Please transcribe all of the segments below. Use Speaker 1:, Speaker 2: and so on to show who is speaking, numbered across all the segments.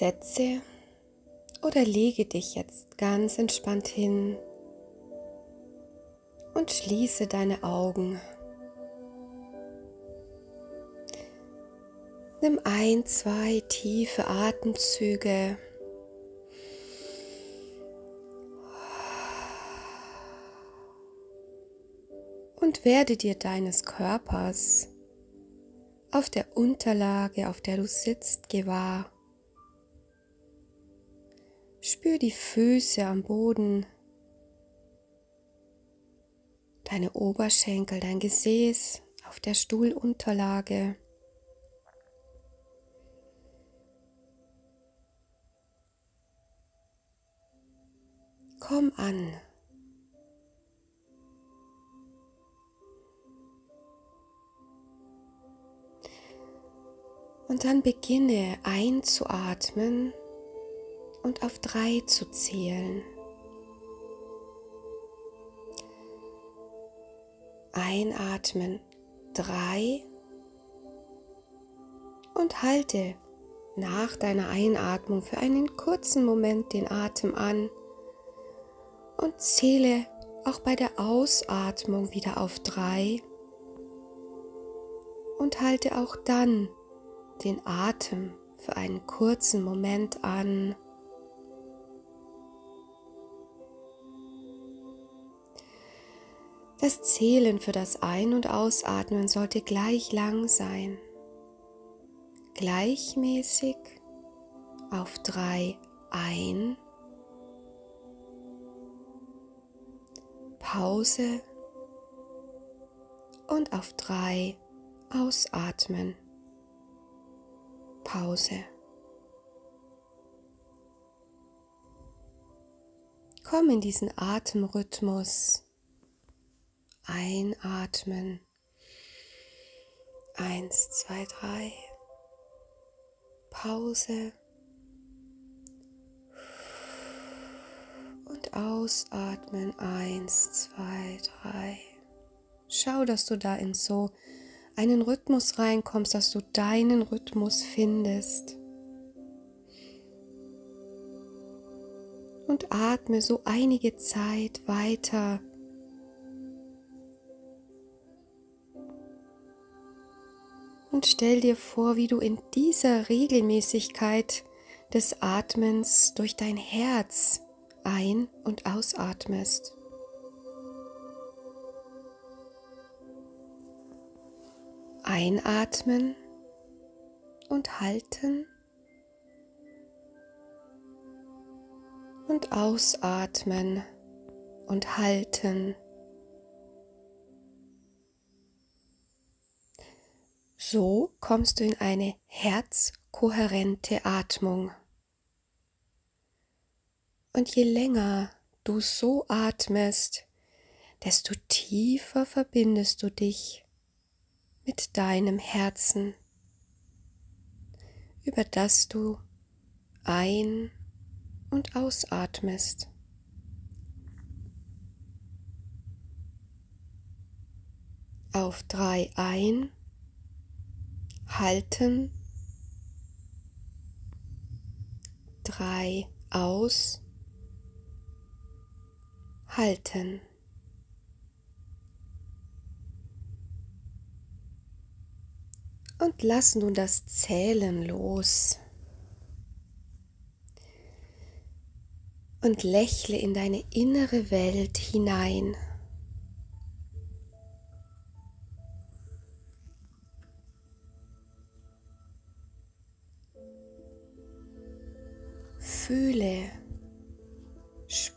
Speaker 1: Setze oder lege dich jetzt ganz entspannt hin und schließe deine Augen. Nimm ein, zwei tiefe Atemzüge. Und werde dir deines Körpers auf der Unterlage, auf der du sitzt, gewahr. Spür die Füße am Boden, deine Oberschenkel, dein Gesäß auf der Stuhlunterlage. Komm an. Und dann beginne einzuatmen und auf drei zu zählen. Einatmen drei und halte nach deiner Einatmung für einen kurzen Moment den Atem an und zähle auch bei der Ausatmung wieder auf drei und halte auch dann den Atem für einen kurzen Moment an. Das Zählen für das Ein- und Ausatmen sollte gleich lang sein. Gleichmäßig auf drei ein Pause und auf drei ausatmen. Pause. Komm in diesen Atemrhythmus. Einatmen. Eins, zwei, drei. Pause. und ausatmen. Eins, zwei, drei. Schau, dass du da in so einen Rhythmus reinkommst, dass du deinen Rhythmus findest. Und atme so einige Zeit weiter. Und stell dir vor, wie du in dieser Regelmäßigkeit des Atmens durch dein Herz ein- und ausatmest. Einatmen und halten und ausatmen und halten. So kommst du in eine herzkohärente Atmung. Und je länger du so atmest, desto tiefer verbindest du dich mit deinem Herzen, über das du ein- und ausatmest. Auf drei ein, halten, drei aus, halten. Und lass nun das Zählen los. Und lächle in deine innere Welt hinein.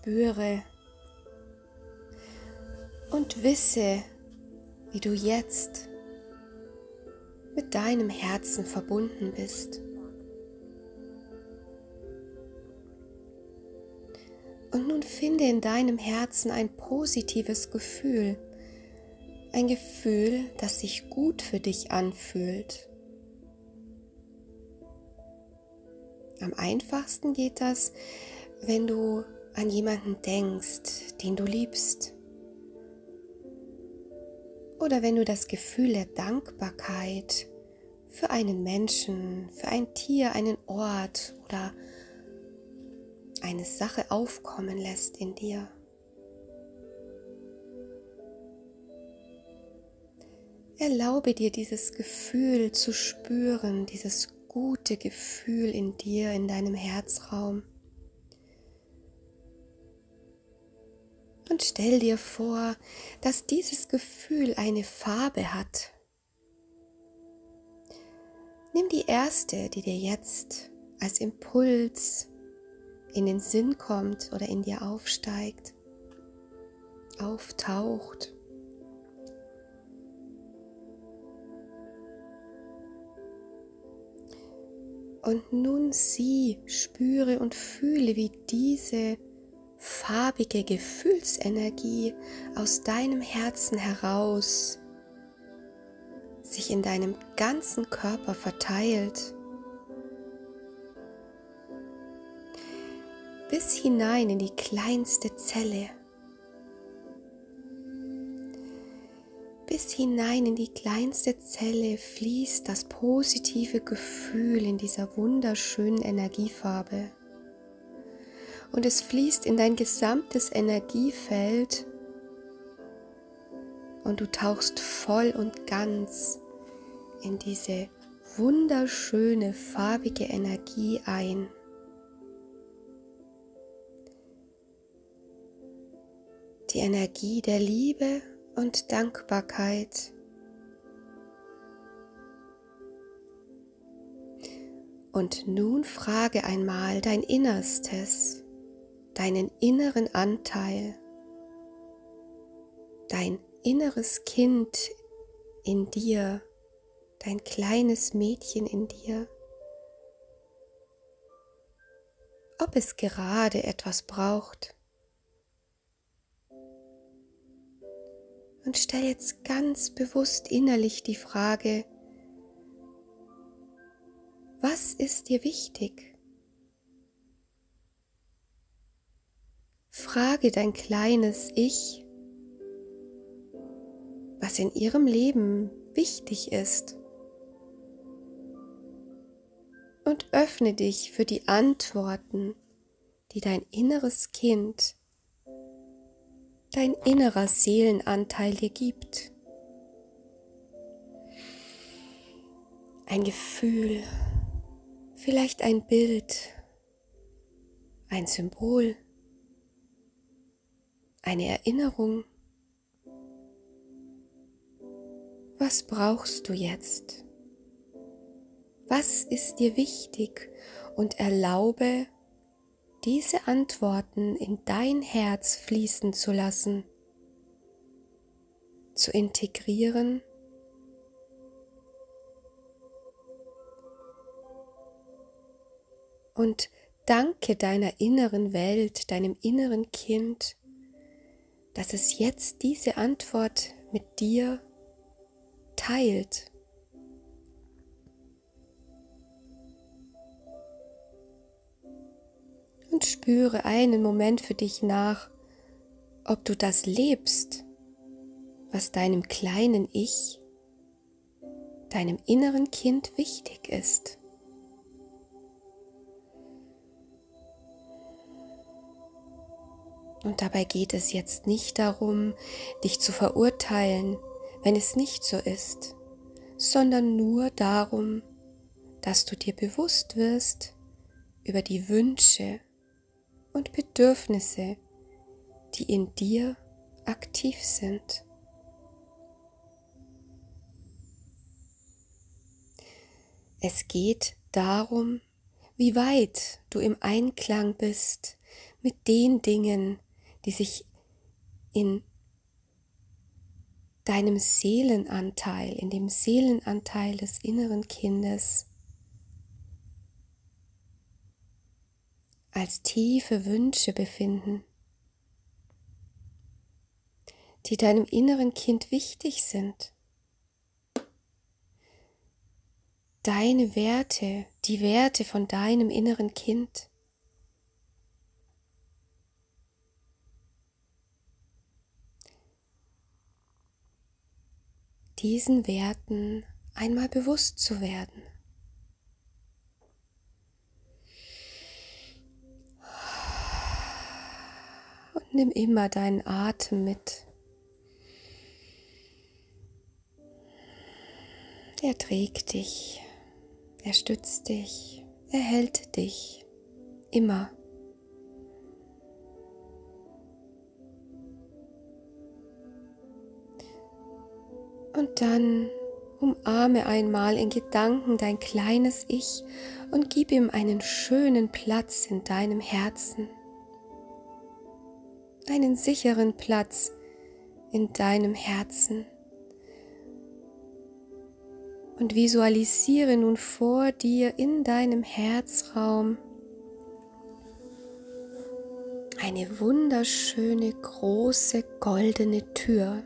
Speaker 1: Spüre, und wisse, wie du jetzt mit deinem Herzen verbunden bist. Und nun finde in deinem Herzen ein positives Gefühl, ein Gefühl, das sich gut für dich anfühlt. Am einfachsten geht das, wenn du an jemanden denkst, den du liebst oder wenn du das Gefühl der Dankbarkeit für einen Menschen, für ein Tier, einen Ort oder eine Sache aufkommen lässt in dir. Erlaube dir dieses Gefühl zu spüren, dieses gute Gefühl in dir, in deinem Herzraum. Und stell dir vor, dass dieses Gefühl eine Farbe hat. Nimm die erste, die dir jetzt als Impuls in den Sinn kommt oder in dir aufsteigt, auftaucht. Und nun sieh, spüre und fühle, wie diese farbige Gefühlsenergie aus deinem Herzen heraus sich in deinem ganzen Körper verteilt. Bis hinein in die kleinste Zelle. Bis hinein in die kleinste Zelle fließt das positive Gefühl in dieser wunderschönen Energiefarbe. Und es fließt in dein gesamtes Energiefeld und du tauchst voll und ganz in diese wunderschöne farbige Energie ein. Die Energie der Liebe und Dankbarkeit. Und nun frage einmal dein Innerstes, deinen inneren Anteil, dein inneres Kind in dir, dein kleines Mädchen in dir, ob es gerade etwas braucht. Und stell jetzt ganz bewusst innerlich die Frage, was ist dir wichtig? Frage dein kleines Ich, was in ihrem Leben wichtig ist. Und öffne dich für die Antworten, die dein inneres Kind dein innerer Seelenanteil dir gibt. Ein Gefühl, vielleicht ein Bild, ein Symbol, eine Erinnerung. Was brauchst du jetzt? Was ist dir wichtig? Und erlaube diese Antworten in dein Herz fließen zu lassen, zu integrieren und danke deiner inneren Welt, deinem inneren Kind, dass es jetzt diese Antwort mit dir teilt. und spüre einen Moment für dich nach, ob du das lebst, was deinem kleinen Ich, deinem inneren Kind wichtig ist. Und dabei geht es jetzt nicht darum, dich zu verurteilen, wenn es nicht so ist, sondern nur darum, dass du dir bewusst wirst über die Wünsche und Bedürfnisse, die in dir aktiv sind. Es geht darum, wie weit du im Einklang bist mit den Dingen, die sich in deinem Seelenanteil, in dem Seelenanteil des inneren Kindes als tiefe Wünsche befinden, die deinem inneren Kind wichtig sind. Deine Werte, die Werte von deinem inneren Kind. Diesen Werten einmal bewusst zu werden. Und nimm immer deinen Atem mit. Er trägt dich, er stützt dich, er hält dich immer. Und dann umarme einmal in Gedanken dein kleines Ich und gib ihm einen schönen Platz in deinem Herzen. Einen sicheren Platz in deinem Herzen. Und visualisiere nun vor dir in deinem Herzraum eine wunderschöne große goldene Tür.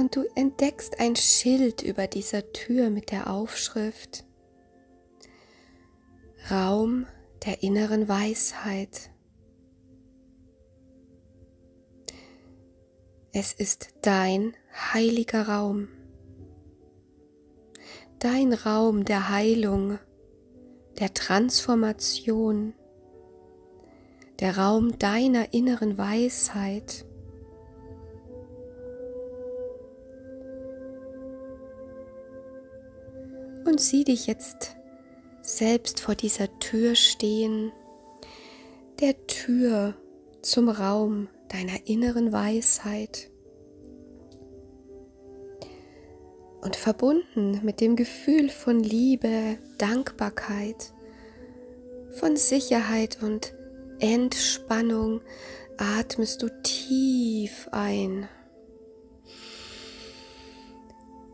Speaker 1: Und du entdeckst ein Schild über dieser Tür mit der Aufschrift Raum der inneren Weisheit. Es ist dein heiliger Raum, dein Raum der Heilung, der Transformation, der Raum deiner inneren Weisheit. Und sieh dich jetzt selbst vor dieser Tür stehen, der Tür zum Raum deiner inneren Weisheit. Und verbunden mit dem Gefühl von Liebe, Dankbarkeit, von Sicherheit und Entspannung atmest du tief ein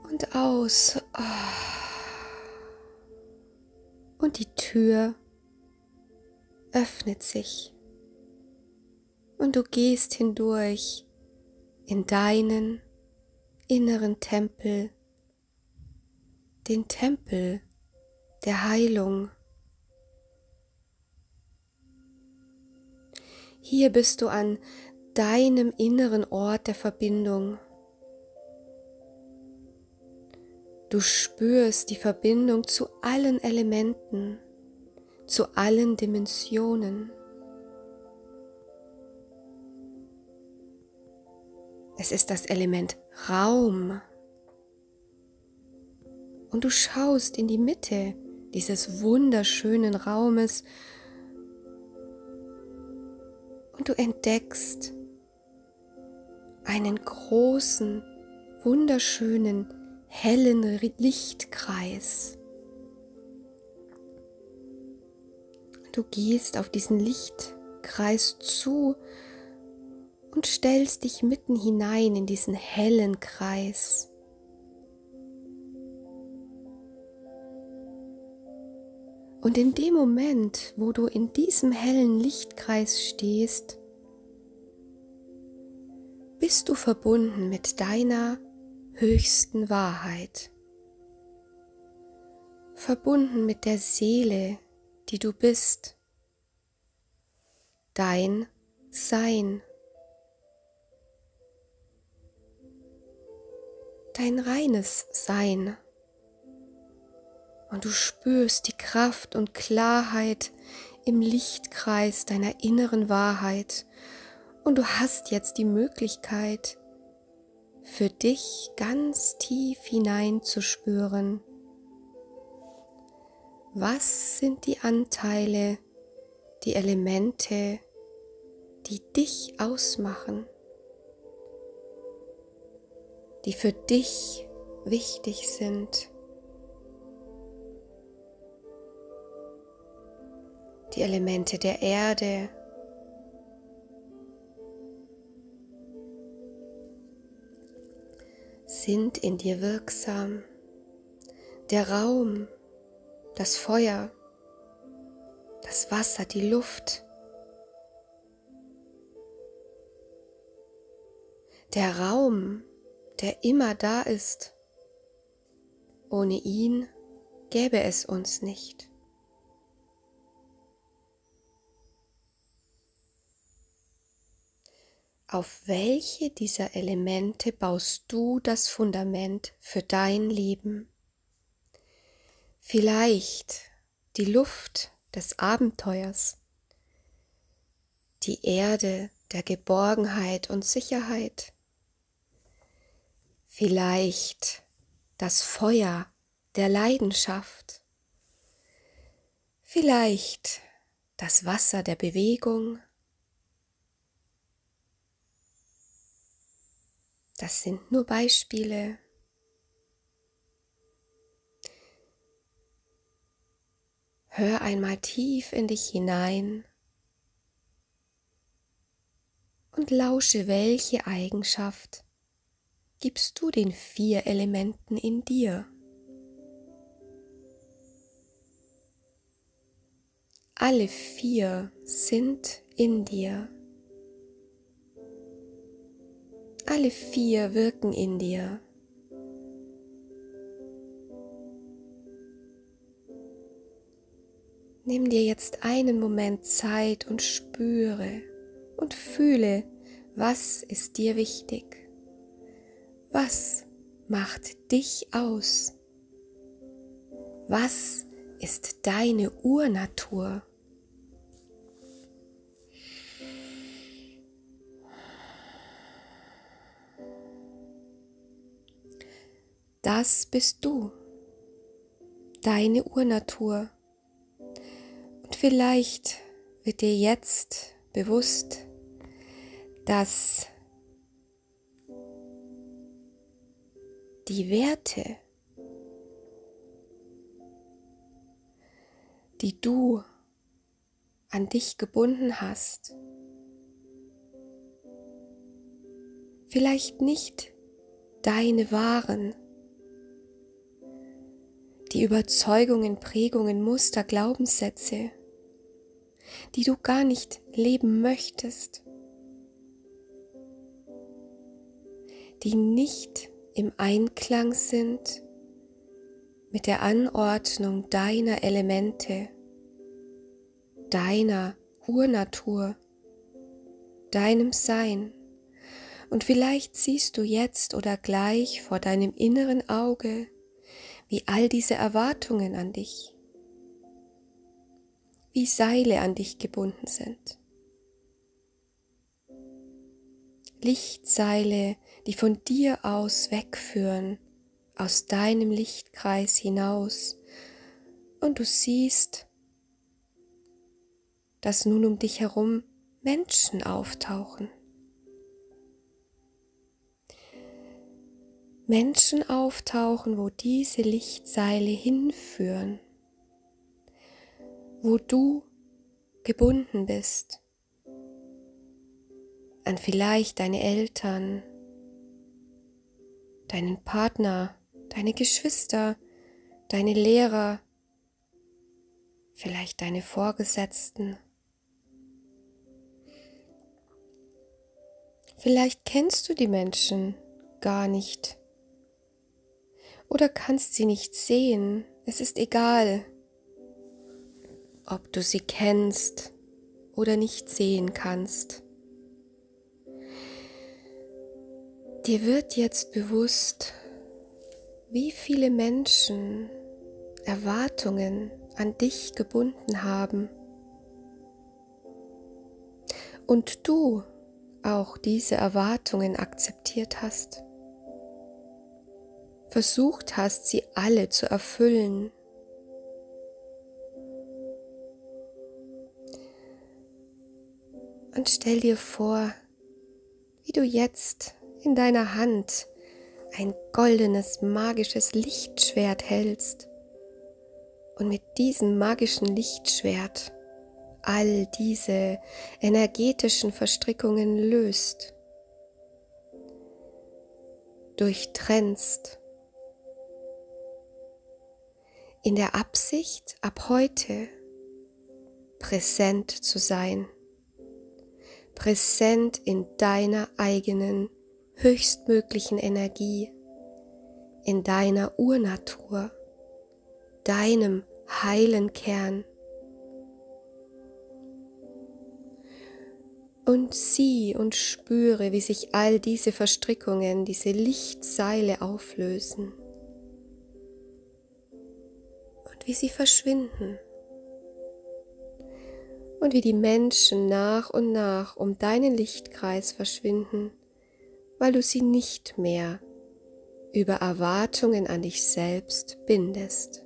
Speaker 1: und aus. Oh und die Tür öffnet sich und du gehst hindurch in deinen inneren Tempel, den Tempel der Heilung. Hier bist du an deinem inneren Ort der Verbindung. Du spürst die Verbindung zu allen Elementen, zu allen Dimensionen. Es ist das Element Raum. Und du schaust in die Mitte dieses wunderschönen Raumes und du entdeckst einen großen, wunderschönen hellen Lichtkreis. Du gehst auf diesen Lichtkreis zu und stellst dich mitten hinein in diesen hellen Kreis. Und in dem Moment, wo du in diesem hellen Lichtkreis stehst, bist du verbunden mit deiner höchsten Wahrheit, verbunden mit der Seele, die du bist, dein Sein, dein reines Sein. Und du spürst die Kraft und Klarheit im Lichtkreis deiner inneren Wahrheit. Und du hast jetzt die Möglichkeit, für dich ganz tief hineinzuspüren. Was sind die Anteile, die Elemente, die dich ausmachen, die für dich wichtig sind? Die Elemente der Erde, sind in dir wirksam. Der Raum, das Feuer, das Wasser, die Luft. Der Raum, der immer da ist. Ohne ihn gäbe es uns nicht. Auf welche dieser Elemente baust du das Fundament für dein Leben? Vielleicht die Luft des Abenteuers, die Erde der Geborgenheit und Sicherheit, vielleicht das Feuer der Leidenschaft, vielleicht das Wasser der Bewegung, Das sind nur Beispiele. Hör einmal tief in dich hinein und lausche, welche Eigenschaft gibst du den vier Elementen in dir. Alle vier sind in dir. Alle vier wirken in dir. Nimm dir jetzt einen Moment Zeit und spüre und fühle, was ist dir wichtig? Was macht dich aus? Was ist deine Urnatur? Das bist du, deine Urnatur. Und vielleicht wird dir jetzt bewusst, dass die Werte, die du an dich gebunden hast, vielleicht nicht deine waren, die Überzeugungen, Prägungen, Muster, Glaubenssätze, die du gar nicht leben möchtest, die nicht im Einklang sind mit der Anordnung deiner Elemente, deiner Urnatur, deinem Sein. Und vielleicht siehst du jetzt oder gleich vor deinem inneren Auge wie all diese Erwartungen an dich, wie Seile an dich gebunden sind. Lichtseile, die von dir aus wegführen, aus deinem Lichtkreis hinaus, und du siehst, dass nun um dich herum Menschen auftauchen. Menschen auftauchen, wo diese Lichtseile hinführen, wo du gebunden bist an vielleicht deine Eltern, deinen Partner, deine Geschwister, deine Lehrer, vielleicht deine Vorgesetzten. Vielleicht kennst du die Menschen gar nicht oder kannst sie nicht sehen. Es ist egal, ob du sie kennst oder nicht sehen kannst. Dir wird jetzt bewusst, wie viele Menschen Erwartungen an dich gebunden haben und du auch diese Erwartungen akzeptiert hast versucht hast, sie alle zu erfüllen. Und stell dir vor, wie du jetzt in deiner Hand ein goldenes, magisches Lichtschwert hältst und mit diesem magischen Lichtschwert all diese energetischen Verstrickungen löst, durchtrennst in der Absicht, ab heute präsent zu sein, präsent in deiner eigenen höchstmöglichen Energie, in deiner Urnatur, deinem heilen Kern. und sieh und spüre, wie sich all diese Verstrickungen, diese Lichtseile auflösen wie sie verschwinden und wie die Menschen nach und nach um deinen Lichtkreis verschwinden, weil du sie nicht mehr über Erwartungen an dich selbst bindest.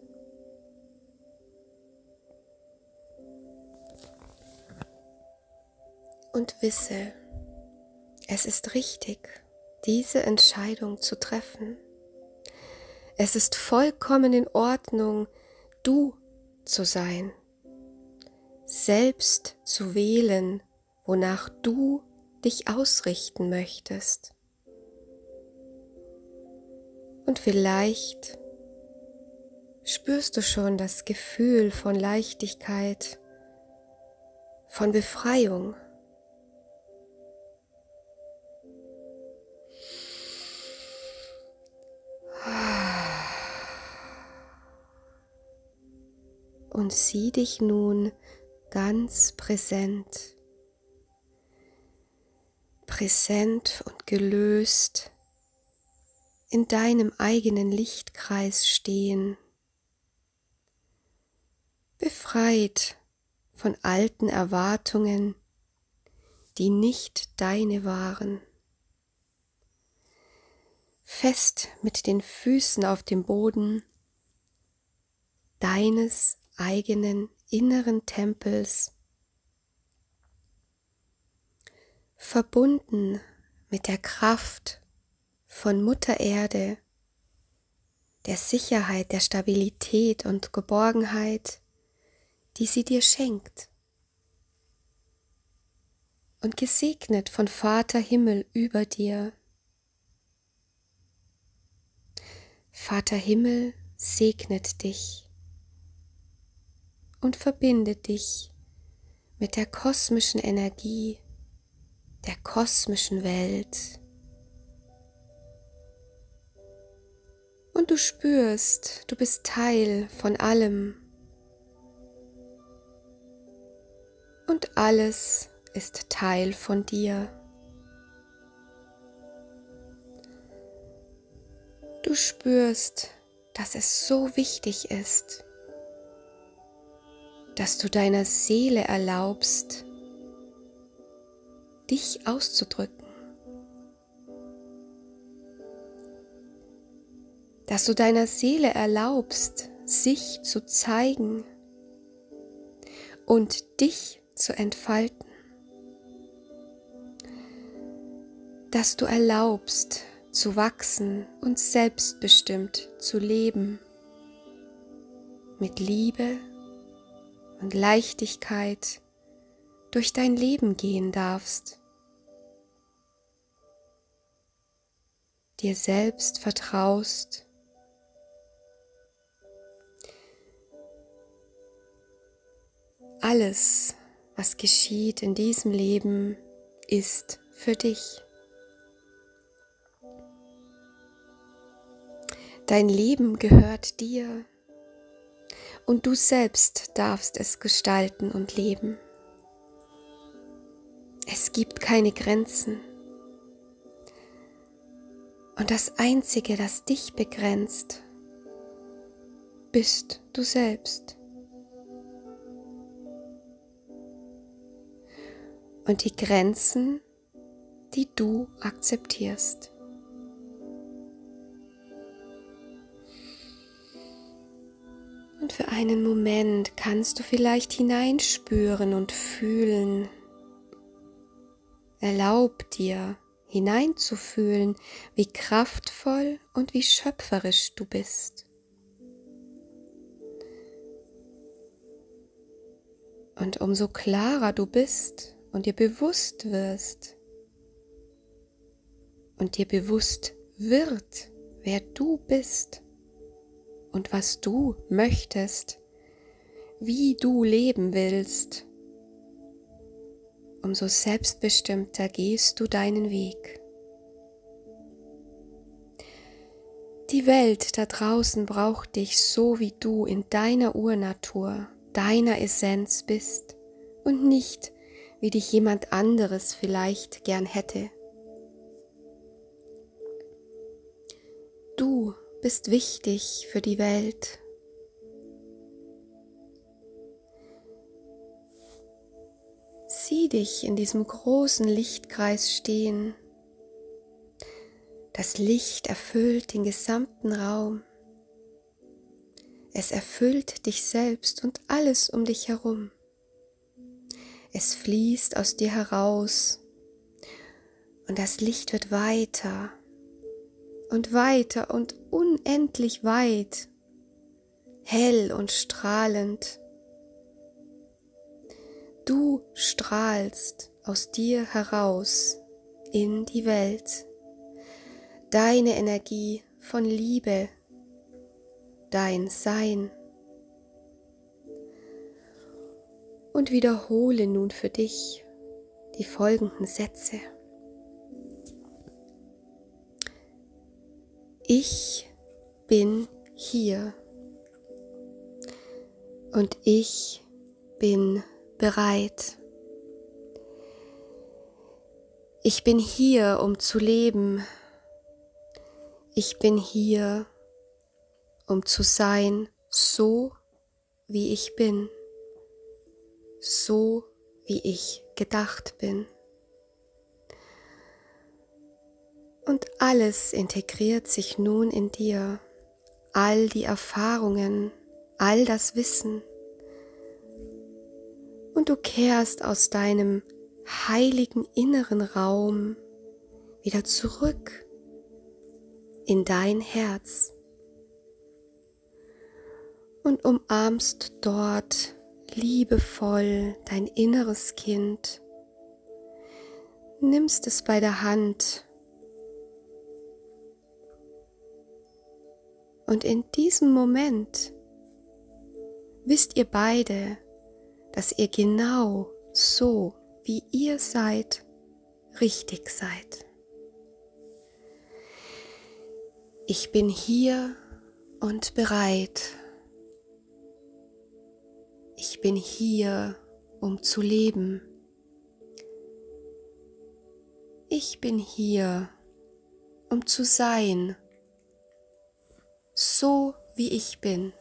Speaker 1: Und wisse, es ist richtig, diese Entscheidung zu treffen. Es ist vollkommen in Ordnung, du zu sein selbst zu wählen, wonach du dich ausrichten möchtest. Und vielleicht spürst du schon das Gefühl von Leichtigkeit, von Befreiung. Und sieh dich nun ganz präsent, präsent und gelöst in deinem eigenen Lichtkreis stehen, befreit von alten Erwartungen, die nicht deine waren, fest mit den Füßen auf dem Boden deines eigenen inneren Tempels, verbunden mit der Kraft von Mutter Erde, der Sicherheit, der Stabilität und Geborgenheit, die sie dir schenkt. Und gesegnet von Vater Himmel über dir. Vater Himmel segnet dich und verbinde dich mit der kosmischen Energie, der kosmischen Welt. Und du spürst, du bist Teil von allem. Und alles ist Teil von dir. Du spürst, dass es so wichtig ist, dass du deiner Seele erlaubst, dich auszudrücken. Dass du deiner Seele erlaubst, sich zu zeigen und dich zu entfalten. Dass du erlaubst, zu wachsen und selbstbestimmt zu leben. Mit Liebe und Leichtigkeit durch dein Leben gehen darfst. Dir selbst vertraust. Alles, was geschieht in diesem Leben, ist für dich. Dein Leben gehört dir und du selbst darfst es gestalten und leben. Es gibt keine Grenzen. Und das Einzige, das dich begrenzt, bist du selbst. Und die Grenzen, die du akzeptierst. Für einen Moment kannst du vielleicht hineinspüren und fühlen. Erlaub dir hineinzufühlen, wie kraftvoll und wie schöpferisch du bist. Und umso klarer du bist und dir bewusst wirst und dir bewusst wird, wer du bist, und was du möchtest, wie du leben willst, umso selbstbestimmter gehst du deinen Weg. Die Welt da draußen braucht dich so, wie du in deiner Urnatur, deiner Essenz bist und nicht, wie dich jemand anderes vielleicht gern hätte. Du bist wichtig für die Welt. Sieh dich in diesem großen Lichtkreis stehen. Das Licht erfüllt den gesamten Raum. Es erfüllt dich selbst und alles um dich herum. Es fließt aus dir heraus und das Licht wird weiter und weiter und unendlich weit, hell und strahlend. Du strahlst aus dir heraus in die Welt. Deine Energie von Liebe, dein Sein. Und wiederhole nun für dich die folgenden Sätze. Ich bin hier und ich bin bereit. Ich bin hier, um zu leben. Ich bin hier, um zu sein, so wie ich bin, so wie ich gedacht bin. Und alles integriert sich nun in dir, all die Erfahrungen, all das Wissen. Und du kehrst aus deinem heiligen inneren Raum wieder zurück in dein Herz. Und umarmst dort liebevoll dein inneres Kind, nimmst es bei der Hand Und in diesem Moment wisst ihr beide, dass ihr genau so, wie ihr seid, richtig seid. Ich bin hier und bereit. Ich bin hier, um zu leben. Ich bin hier, um zu sein so wie ich bin.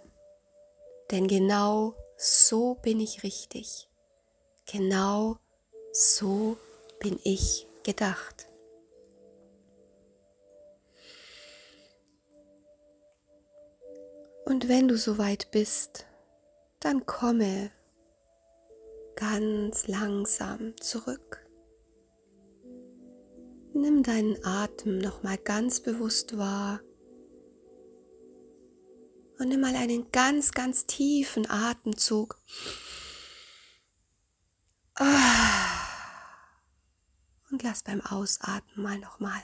Speaker 1: Denn genau so bin ich richtig. Genau so bin ich gedacht. Und wenn du soweit bist, dann komme ganz langsam zurück. Nimm deinen Atem noch mal ganz bewusst wahr und nimm mal einen ganz, ganz tiefen Atemzug. Und lass beim Ausatmen mal nochmal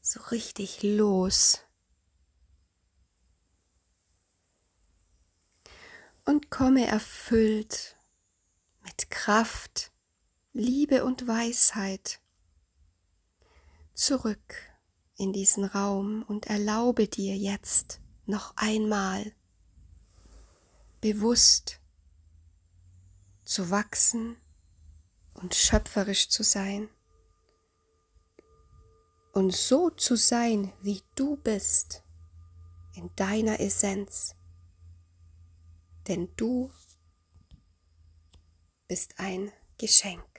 Speaker 1: so richtig los. Und komme erfüllt mit Kraft, Liebe und Weisheit zurück in diesen Raum und erlaube dir jetzt noch einmal bewusst zu wachsen und schöpferisch zu sein und so zu sein, wie du bist, in deiner Essenz. Denn du bist ein Geschenk.